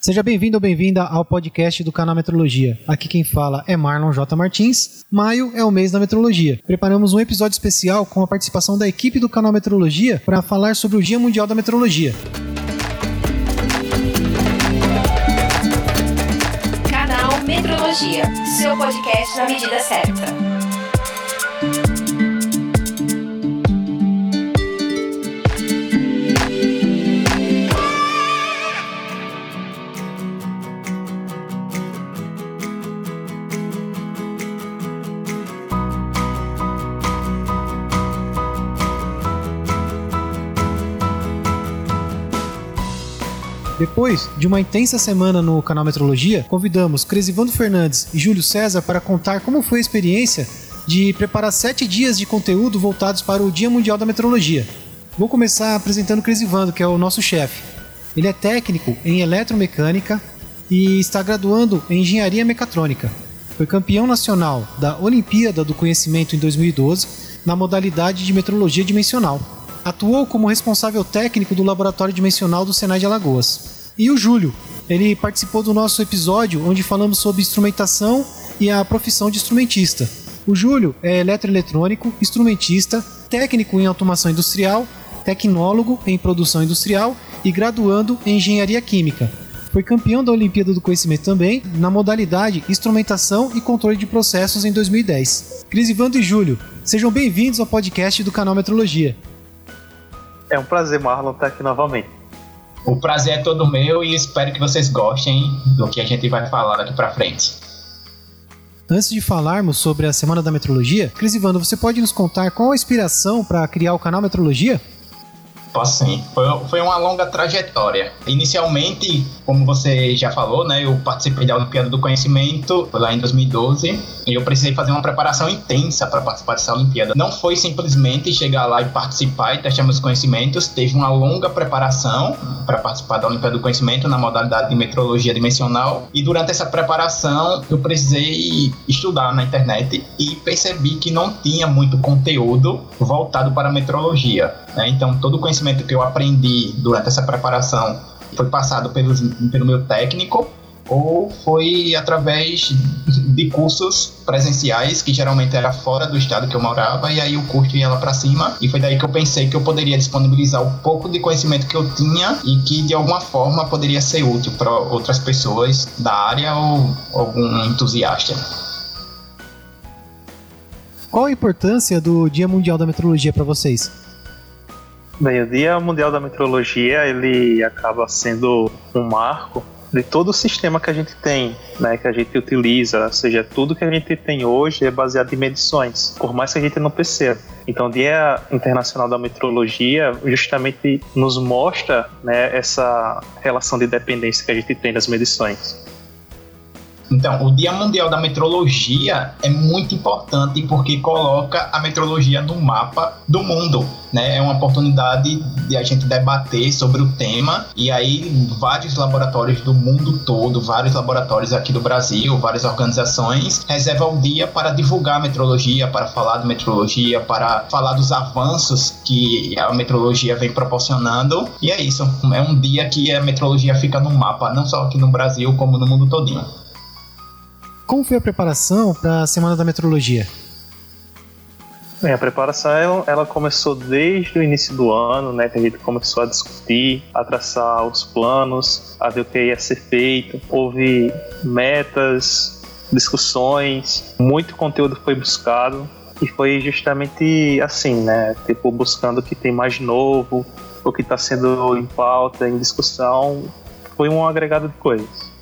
Seja bem-vindo ou bem-vinda ao podcast do canal Metrologia. Aqui quem fala é Marlon J. Martins. Maio é o mês da metrologia. Preparamos um episódio especial com a participação da equipe do canal Metrologia para falar sobre o Dia Mundial da Metrologia. Canal Metrologia, seu podcast na medida certa. Depois de uma intensa semana no canal Metrologia, convidamos Cresivando Fernandes e Júlio César para contar como foi a experiência de preparar sete dias de conteúdo voltados para o Dia Mundial da Metrologia. Vou começar apresentando Cresivando, que é o nosso chefe. Ele é técnico em eletromecânica e está graduando em engenharia mecatrônica. Foi campeão nacional da Olimpíada do Conhecimento em 2012 na modalidade de metrologia dimensional. Atuou como responsável técnico do Laboratório Dimensional do Senai de Alagoas. E o Júlio, ele participou do nosso episódio onde falamos sobre instrumentação e a profissão de instrumentista. O Júlio é eletroeletrônico, instrumentista, técnico em automação industrial, tecnólogo em produção industrial e graduando em engenharia química. Foi campeão da Olimpíada do Conhecimento também, na modalidade Instrumentação e Controle de Processos em 2010. Crisivando e Júlio, sejam bem-vindos ao podcast do canal Metrologia. É um prazer, Marlon, estar aqui novamente. O prazer é todo meu e espero que vocês gostem do que a gente vai falar daqui para frente. Antes de falarmos sobre a Semana da Metrologia, Cris Ivando, você pode nos contar qual a inspiração para criar o canal Metrologia? Posso sim. Foi, foi uma longa trajetória. Inicialmente, como você já falou, né, eu participei da Olimpíada do Conhecimento lá em 2012 e eu precisei fazer uma preparação intensa para participar dessa Olimpíada. Não foi simplesmente chegar lá e participar e testar meus conhecimentos, teve uma longa preparação para participar da Olimpíada do Conhecimento na modalidade de metrologia dimensional e durante essa preparação eu precisei estudar na internet e percebi que não tinha muito conteúdo voltado para a metrologia. Né? Então, todo o conhecimento que eu aprendi durante essa preparação foi passado pelos, pelo meu técnico ou foi através de cursos presenciais, que geralmente era fora do estado que eu morava, e aí o curso ia lá para cima, e foi daí que eu pensei que eu poderia disponibilizar o pouco de conhecimento que eu tinha e que de alguma forma poderia ser útil para outras pessoas da área ou algum entusiasta. Qual a importância do Dia Mundial da Metrologia para vocês? Bem, o Dia Mundial da Meteorologia ele acaba sendo um marco de todo o sistema que a gente tem, né, que a gente utiliza, ou seja, tudo que a gente tem hoje é baseado em medições, por mais que a gente não perceba. Então, o Dia Internacional da Meteorologia justamente nos mostra né, essa relação de dependência que a gente tem das medições. Então, o Dia Mundial da Metrologia é muito importante porque coloca a metrologia no mapa do mundo. Né? É uma oportunidade de a gente debater sobre o tema e aí vários laboratórios do mundo todo, vários laboratórios aqui do Brasil, várias organizações reservam o dia para divulgar a metrologia, para falar de metrologia, para falar dos avanços que a metrologia vem proporcionando. E é isso, é um dia que a metrologia fica no mapa, não só aqui no Brasil, como no mundo todinho. Como foi a preparação para a Semana da Metrologia? Bem, a preparação ela começou desde o início do ano, né, que a gente começou a discutir, a traçar os planos, a ver o que ia ser feito. Houve metas, discussões, muito conteúdo foi buscado e foi justamente assim, né, tipo buscando o que tem mais novo, o que está sendo em pauta, em discussão, foi um agregado de coisas.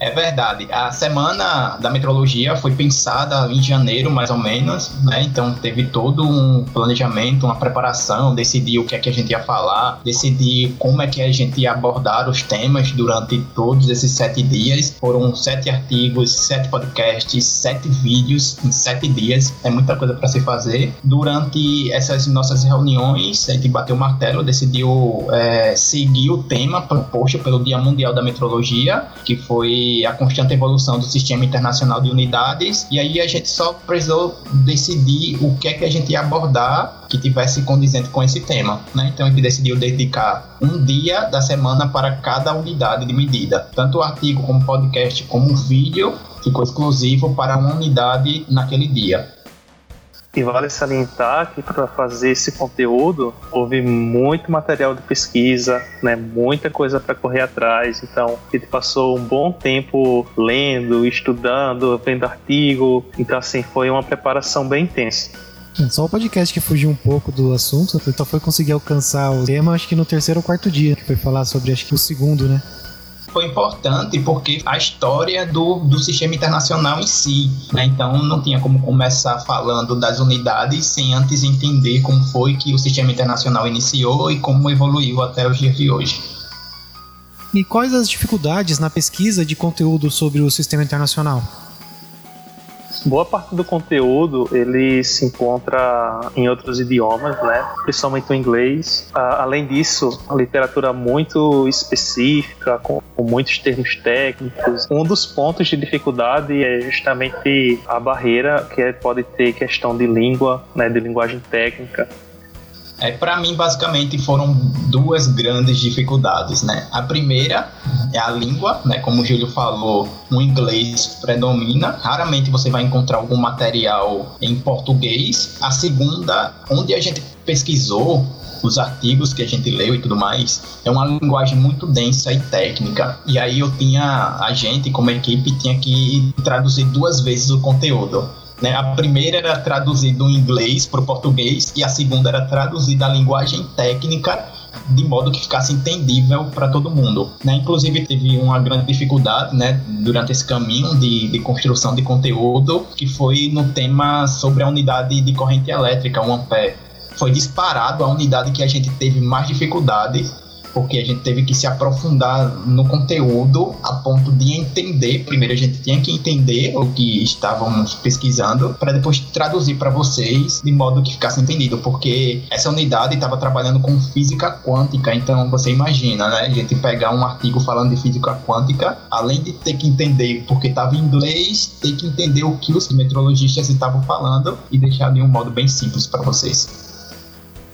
É verdade. A semana da metrologia foi pensada em janeiro, mais ou menos, né? Então teve todo um planejamento, uma preparação, decidir o que é que a gente ia falar, decidir como é que a gente ia abordar os temas durante todos esses sete dias. Foram sete artigos, sete podcasts, sete vídeos em sete dias. É muita coisa para se fazer. Durante essas nossas reuniões, a gente bateu o martelo, decidiu é, seguir o tema proposto pelo Dia Mundial da Metrologia, que foi a constante evolução do sistema internacional de unidades, e aí a gente só precisou decidir o que é que a gente ia abordar que tivesse condizente com esse tema, né? Então a gente decidiu dedicar um dia da semana para cada unidade de medida, tanto o artigo como o podcast como o vídeo ficou exclusivo para uma unidade naquele dia. E vale salientar que para fazer esse conteúdo houve muito material de pesquisa, né, muita coisa para correr atrás. Então gente passou um bom tempo lendo, estudando, vendo artigo. Então assim foi uma preparação bem intensa. É, só o podcast que fugiu um pouco do assunto, então foi conseguir alcançar o tema, acho que no terceiro ou quarto dia, que foi falar sobre acho que o segundo, né? Foi importante porque a história do, do sistema internacional em si. Né? Então não tinha como começar falando das unidades sem antes entender como foi que o sistema internacional iniciou e como evoluiu até os dias de hoje. E quais as dificuldades na pesquisa de conteúdo sobre o sistema internacional? Boa parte do conteúdo ele se encontra em outros idiomas, né? Principalmente o inglês. além disso, a literatura muito específica, com, muitos termos técnicos. Um dos pontos de dificuldade é justamente a barreira que é, pode ter questão de língua, né, de linguagem técnica. É, para mim, basicamente, foram duas grandes dificuldades, né? A primeira é a língua, né? Como o Júlio falou, o inglês predomina. Raramente você vai encontrar algum material em português. A segunda, onde a gente pesquisou, os artigos que a gente leu e tudo mais, é uma linguagem muito densa e técnica. E aí eu tinha, a gente como equipe tinha que traduzir duas vezes o conteúdo. Né? A primeira era traduzida do inglês para o português e a segunda era traduzida a linguagem técnica de modo que ficasse entendível para todo mundo. Né? Inclusive teve uma grande dificuldade né, durante esse caminho de, de construção de conteúdo que foi no tema sobre a unidade de corrente elétrica, o ampere. Foi disparado a unidade que a gente teve mais dificuldade porque a gente teve que se aprofundar no conteúdo a ponto de entender. Primeiro a gente tinha que entender o que estávamos pesquisando para depois traduzir para vocês de modo que ficasse entendido, porque essa unidade estava trabalhando com física quântica, então você imagina, né? A gente pegar um artigo falando de física quântica, além de ter que entender porque estava em inglês, ter que entender o que os meteorologistas estavam falando e deixar de um modo bem simples para vocês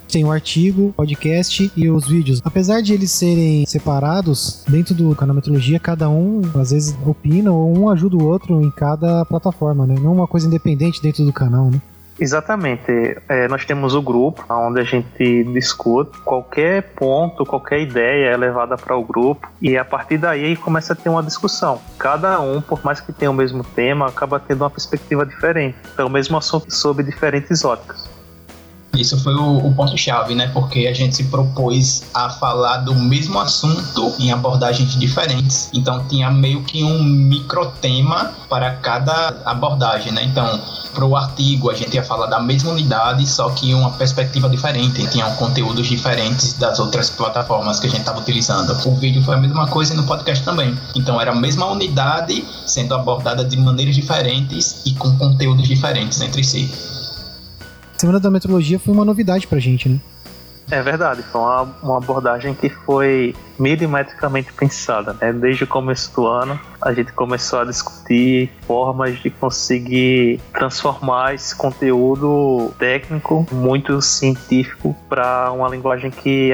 tem o artigo, podcast e os vídeos. Apesar de eles serem separados, dentro do canal Metrologia, cada um às vezes opina ou um ajuda o outro em cada plataforma, né? Não uma coisa independente dentro do canal, né? Exatamente. É, nós temos o grupo onde a gente discute qualquer ponto, qualquer ideia é levada para o grupo e a partir daí começa a ter uma discussão. Cada um, por mais que tenha o mesmo tema, acaba tendo uma perspectiva diferente. Então, o mesmo assunto sob diferentes óticas. Isso foi o, o ponto-chave, né? Porque a gente se propôs a falar do mesmo assunto em abordagens diferentes. Então tinha meio que um microtema para cada abordagem, né? Então, para o artigo a gente ia falar da mesma unidade, só que uma perspectiva diferente. Tinham conteúdos diferentes das outras plataformas que a gente estava utilizando. O vídeo foi a mesma coisa e no podcast também. Então era a mesma unidade sendo abordada de maneiras diferentes e com conteúdos diferentes entre si. Semana da Metrologia foi uma novidade pra gente, né? É verdade, foi uma, uma, abordagem que foi milimetricamente pensada. Né? Desde o começo do ano, a gente começou a discutir formas de conseguir transformar esse conteúdo técnico, muito científico, para uma linguagem que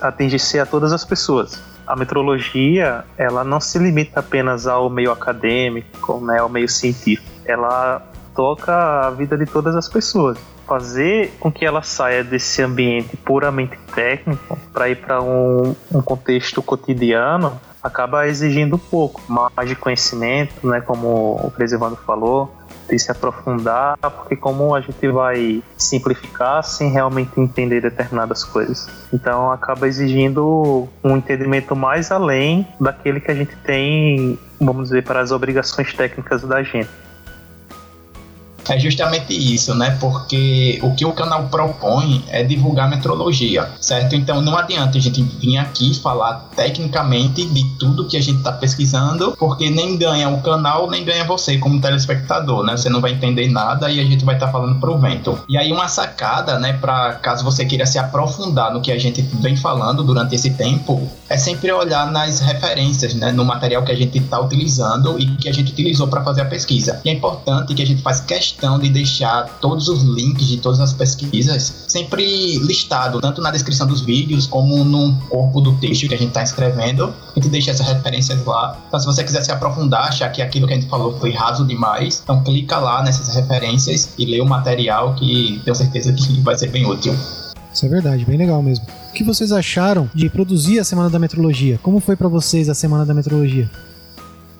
atingisse a todas as pessoas. A metrologia, ela não se limita apenas ao meio acadêmico, né, ao meio científico. Ela toca a vida de todas as pessoas fazer com que ela saia desse ambiente puramente técnico para ir para um, um contexto cotidiano acaba exigindo um pouco mais de conhecimento, né, como o Presivando falou, de se aprofundar, porque como a gente vai simplificar sem realmente entender determinadas coisas. Então acaba exigindo um entendimento mais além daquele que a gente tem, vamos dizer, para as obrigações técnicas da gente. É justamente isso, né? Porque o que o canal propõe é divulgar metrologia, certo? Então não adianta a gente vir aqui falar tecnicamente de tudo que a gente está pesquisando, porque nem ganha o canal, nem ganha você como telespectador, né? Você não vai entender nada e a gente vai estar tá falando pro vento. E aí uma sacada, né, para caso você queira se aprofundar no que a gente vem falando durante esse tempo, é sempre olhar nas referências, né, no material que a gente está utilizando e que a gente utilizou para fazer a pesquisa. E é importante que a gente faz questão de deixar todos os links de todas as pesquisas sempre listado, tanto na descrição dos vídeos como no corpo do texto que a gente está escrevendo. A gente deixa essas referências lá. Então, se você quiser se aprofundar, achar que aquilo que a gente falou foi raso demais, então clica lá nessas referências e lê o material que tenho certeza que vai ser bem útil. Isso é verdade, bem legal mesmo. O que vocês acharam de produzir a Semana da Metrologia? Como foi para vocês a Semana da Metrologia?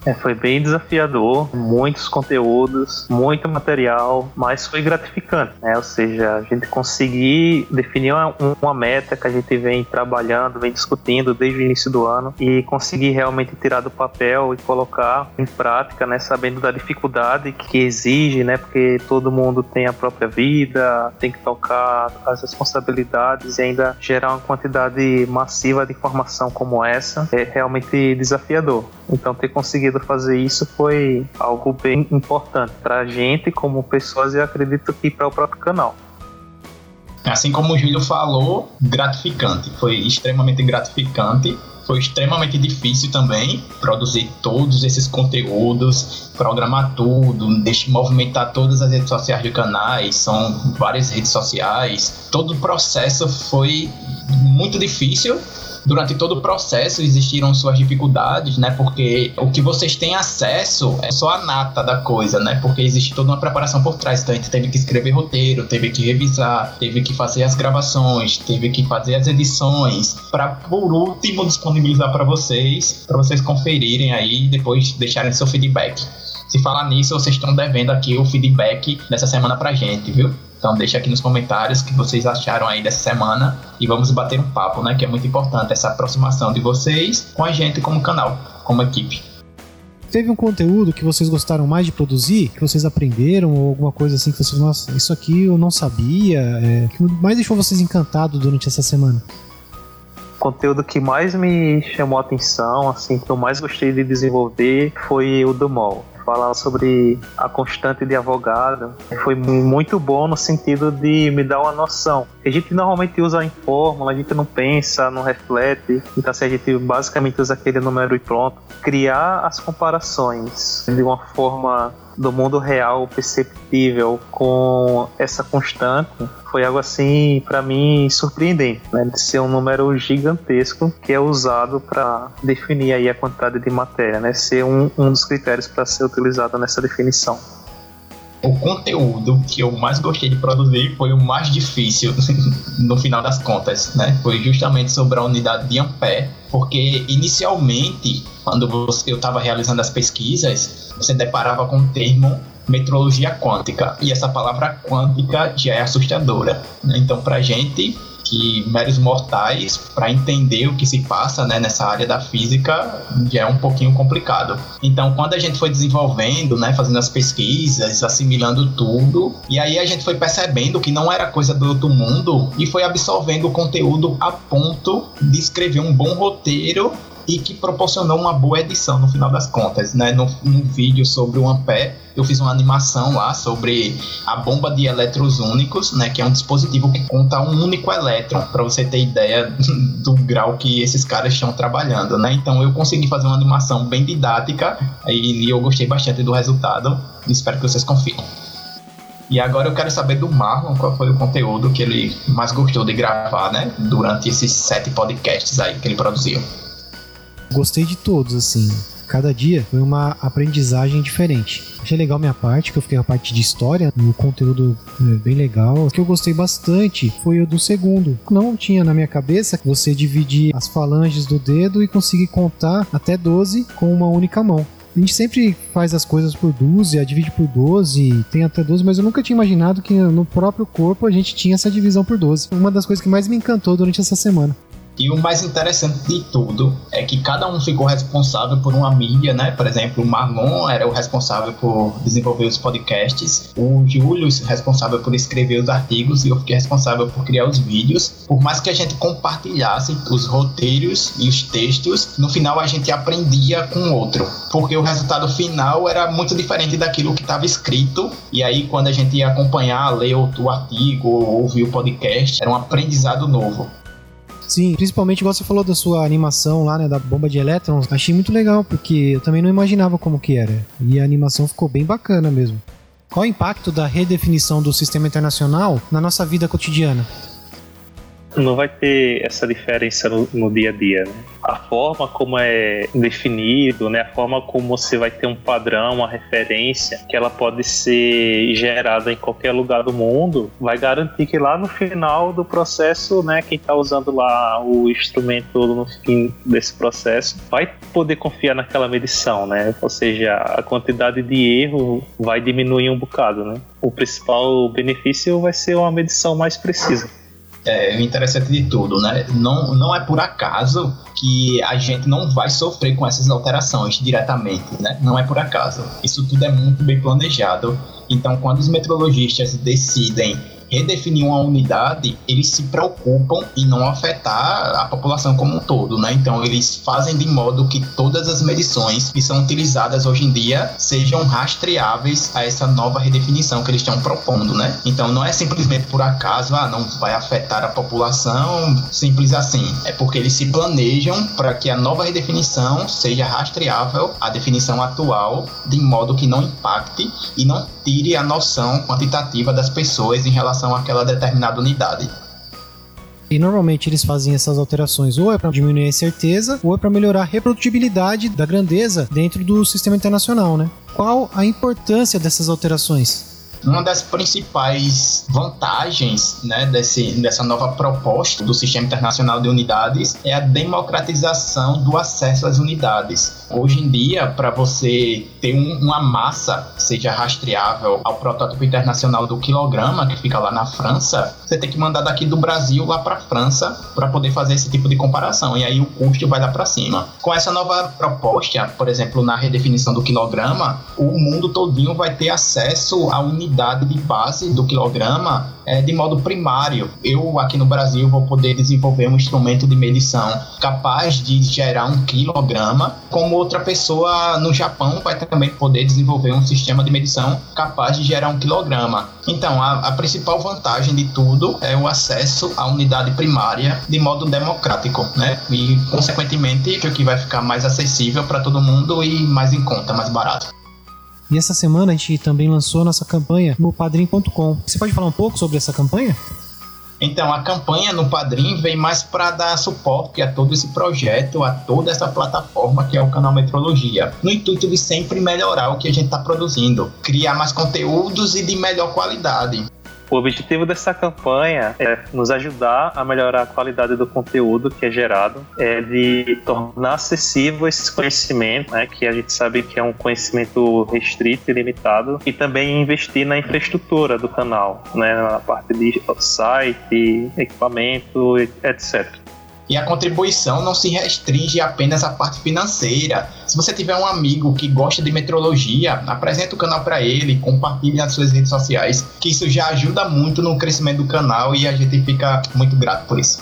É, foi bem desafiador, muitos conteúdos, muito material, mas foi gratificante, né? Ou seja, a gente conseguir definir uma, uma, meta que a gente vem trabalhando, vem discutindo desde o início do ano e conseguir realmente tirar do papel e colocar em prática, né? Sabendo da dificuldade que exige, né? Porque todo mundo tem a própria vida, tem que tocar as responsabilidades e ainda gerar uma quantidade massiva de informação como essa é realmente desafiador. Então, ter conseguido fazer isso foi algo bem importante para a gente como pessoas e acredito que para o próprio canal. Assim como o Júlio falou, gratificante. Foi extremamente gratificante. Foi extremamente difícil também produzir todos esses conteúdos, programar tudo, movimentar todas as redes sociais do canais, são várias redes sociais. Todo o processo foi muito difícil, durante todo o processo existiram suas dificuldades, né? Porque o que vocês têm acesso é só a nata da coisa, né? Porque existe toda uma preparação por trás. Então a gente teve que escrever roteiro, teve que revisar, teve que fazer as gravações, teve que fazer as edições, para por último disponibilizar para vocês, para vocês conferirem aí e depois deixarem seu feedback. Se falar nisso, vocês estão devendo aqui o feedback dessa semana pra gente, viu? Então deixa aqui nos comentários o que vocês acharam aí dessa semana e vamos bater um papo, né? Que é muito importante essa aproximação de vocês com a gente como canal, como equipe. Teve um conteúdo que vocês gostaram mais de produzir, que vocês aprenderam, ou alguma coisa assim que vocês, nossa, isso aqui eu não sabia, é, que mais deixou vocês encantados durante essa semana? O conteúdo que mais me chamou a atenção, assim, que eu mais gostei de desenvolver foi o do MOL falar sobre a constante de advogado foi muito bom no sentido de me dar uma noção. A gente normalmente usa em fórmula, a gente não pensa, não reflete, então assim, a gente basicamente usa aquele número e pronto. Criar as comparações de uma forma do mundo real perceptível com essa constante foi algo assim para mim surpreendente, né? De ser um número gigantesco que é usado para definir aí a quantidade de matéria, né? Ser um, um dos critérios para ser utilizado nessa definição o conteúdo que eu mais gostei de produzir foi o mais difícil no final das contas, né? Foi justamente sobre a unidade de ampere, porque inicialmente, quando eu estava realizando as pesquisas, você deparava com o termo metrologia quântica. E essa palavra quântica já é assustadora. Né? Então, para gente que meros mortais, para entender o que se passa né, nessa área da física, já é um pouquinho complicado. Então, quando a gente foi desenvolvendo, né, fazendo as pesquisas, assimilando tudo, e aí a gente foi percebendo que não era coisa do outro mundo e foi absorvendo o conteúdo a ponto de escrever um bom roteiro e que proporcionou uma boa edição no final das contas, né? No, vídeo sobre o Ampere, eu fiz uma animação lá sobre a bomba de elétrons únicos, né? Que é um dispositivo que conta um único elétron, para você ter ideia do grau que esses caras estão trabalhando, né? Então eu consegui fazer uma animação bem didática e eu gostei bastante do resultado. Espero que vocês confiem. E agora eu quero saber do Marlon qual foi o conteúdo que ele mais gostou de gravar, né? Durante esses sete podcasts aí que ele produziu. Gostei de todos, assim. Cada dia foi uma aprendizagem diferente. Achei legal minha parte, que eu fiquei a parte de história, um conteúdo é, bem legal. O que eu gostei bastante foi o do segundo. Não tinha na minha cabeça que você dividir as falanges do dedo e conseguir contar até 12 com uma única mão. A gente sempre faz as coisas por dúzia, divide por 12, tem até 12, mas eu nunca tinha imaginado que no próprio corpo a gente tinha essa divisão por 12. Uma das coisas que mais me encantou durante essa semana. E o mais interessante de tudo é que cada um ficou responsável por uma mídia, né? Por exemplo, o Marlon era o responsável por desenvolver os podcasts, o Júlio responsável por escrever os artigos e eu fiquei responsável por criar os vídeos. Por mais que a gente compartilhasse os roteiros e os textos, no final a gente aprendia com o outro, porque o resultado final era muito diferente daquilo que estava escrito. E aí quando a gente ia acompanhar, ler o artigo, ouvir o podcast, era um aprendizado novo. Sim, principalmente igual você falou da sua animação lá, né, da bomba de elétrons, achei muito legal, porque eu também não imaginava como que era. E a animação ficou bem bacana mesmo. Qual o impacto da redefinição do sistema internacional na nossa vida cotidiana? Não vai ter essa diferença no, no, dia a dia. Né? A forma como é definido, né? a forma como você vai ter um padrão, uma referência, que ela pode ser gerada em qualquer lugar do mundo, vai garantir que lá no final do processo, né, quem está usando lá o instrumento no fim desse processo vai poder confiar naquela medição, né? Ou seja, a quantidade de erro vai diminuir um bocado, né? O principal benefício vai ser uma medição mais precisa é, o interessante de tudo, né? Não, não é por acaso que a gente não vai sofrer com essas alterações diretamente, né? Não é por acaso. Isso tudo é muito bem planejado. Então, quando os meteorologistas decidem redefinir uma unidade, eles se preocupam em não afetar a população como um todo, né? Então eles fazem de modo que todas as medições que são utilizadas hoje em dia sejam rastreáveis a essa nova redefinição que eles estão propondo, né? Então não é simplesmente por acaso, ah, não vai afetar a população, simples assim. É porque eles se planejam para que a nova redefinição seja rastreável à definição atual, de modo que não impacte e não tire a noção quantitativa das pessoas em relação relação àquela determinada unidade. E normalmente eles fazem essas alterações ou é para diminuir a incerteza ou é para melhorar a reprodutibilidade da grandeza dentro do sistema internacional, né? Qual a importância dessas alterações? Uma das principais vantagens né, desse, dessa nova proposta do Sistema Internacional de Unidades é a democratização do acesso às unidades. Hoje em dia, para você ter um, uma massa seja rastreável ao protótipo internacional do quilograma, que fica lá na França, você tem que mandar daqui do Brasil lá para França para poder fazer esse tipo de comparação. E aí o custo vai lá para cima. Com essa nova proposta, por exemplo, na redefinição do quilograma, o mundo todinho vai ter acesso à unidade de base do quilograma é, de modo primário. Eu aqui no Brasil vou poder desenvolver um instrumento de medição capaz de gerar um quilograma, como outra pessoa no Japão vai também poder desenvolver um sistema de medição capaz de gerar um quilograma. Então, a, a principal vantagem de tudo é o acesso à unidade primária de modo democrático, né? E, consequentemente, o que vai ficar mais acessível para todo mundo e mais em conta, mais barato. E essa semana a gente também lançou nossa campanha no padrim.com. Você pode falar um pouco sobre essa campanha? Então, a campanha no Padrim vem mais para dar suporte a todo esse projeto, a toda essa plataforma que é o canal Metrologia, no intuito de sempre melhorar o que a gente está produzindo, criar mais conteúdos e de melhor qualidade. O objetivo dessa campanha é nos ajudar a melhorar a qualidade do conteúdo que é gerado, é de tornar acessível esses conhecimentos, né, que a gente sabe que é um conhecimento restrito e limitado, e também investir na infraestrutura do canal, né, na parte de site, equipamento, etc. E a contribuição não se restringe apenas à parte financeira. Se você tiver um amigo que gosta de metrologia, apresente o canal para ele, compartilhe nas suas redes sociais, que isso já ajuda muito no crescimento do canal e a gente fica muito grato por isso.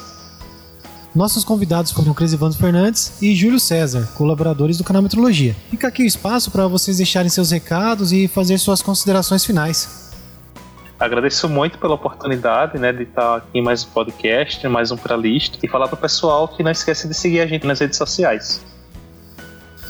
Nossos convidados foram Cris Evandro Fernandes e Júlio César, colaboradores do canal Metrologia. Fica aqui o espaço para vocês deixarem seus recados e fazer suas considerações finais. Agradeço muito pela oportunidade, né, de estar aqui em mais um podcast, mais um para lista e falar para o pessoal que não esquece de seguir a gente nas redes sociais.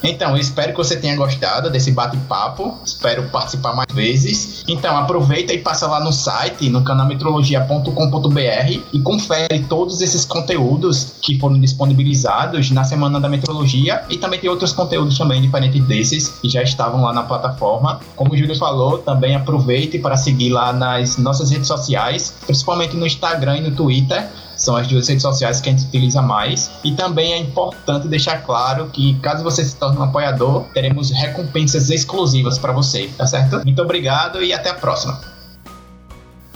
Então, eu espero que você tenha gostado desse bate-papo. Espero participar mais vezes. Então, aproveita e passa lá no site, no canalmetrologia.com.br e confere todos esses conteúdos que foram disponibilizados na Semana da Metrologia e também tem outros conteúdos também diferentes desses que já estavam lá na plataforma. Como o Júlio falou, também aproveite para seguir lá nas nossas redes sociais, principalmente no Instagram e no Twitter são as duas redes sociais que a gente utiliza mais. E também é importante deixar claro que, caso você se torne um apoiador, teremos recompensas exclusivas para você, tá certo? Muito obrigado e até a próxima.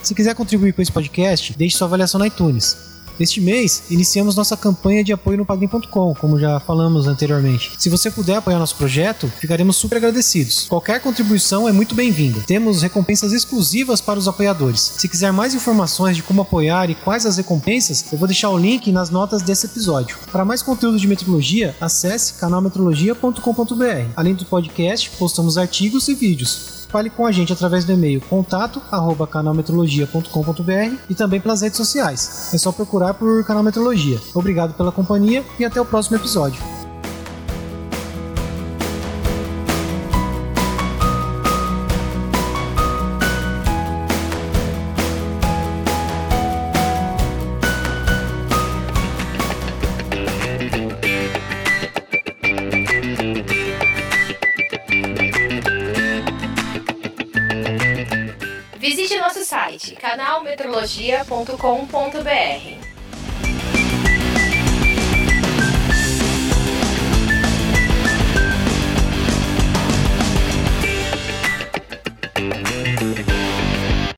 Se quiser contribuir com esse podcast, deixe sua avaliação no iTunes. Este mês, iniciamos nossa campanha de apoio no Padrim.com, como já falamos anteriormente. Se você puder apoiar nosso projeto, ficaremos super agradecidos. Qualquer contribuição é muito bem-vinda. Temos recompensas exclusivas para os apoiadores. Se quiser mais informações de como apoiar e quais as recompensas, eu vou deixar o link nas notas desse episódio. Para mais conteúdo de metrologia, acesse canalmetrologia.com.br. Além do podcast, postamos artigos e vídeos. Fale com a gente através do e-mail contato@canalmetrologia.com.br e também pelas redes sociais. É só procurar por Canal Metrologia. Obrigado pela companhia e até o próximo episódio. Canalmetrologia.com.br.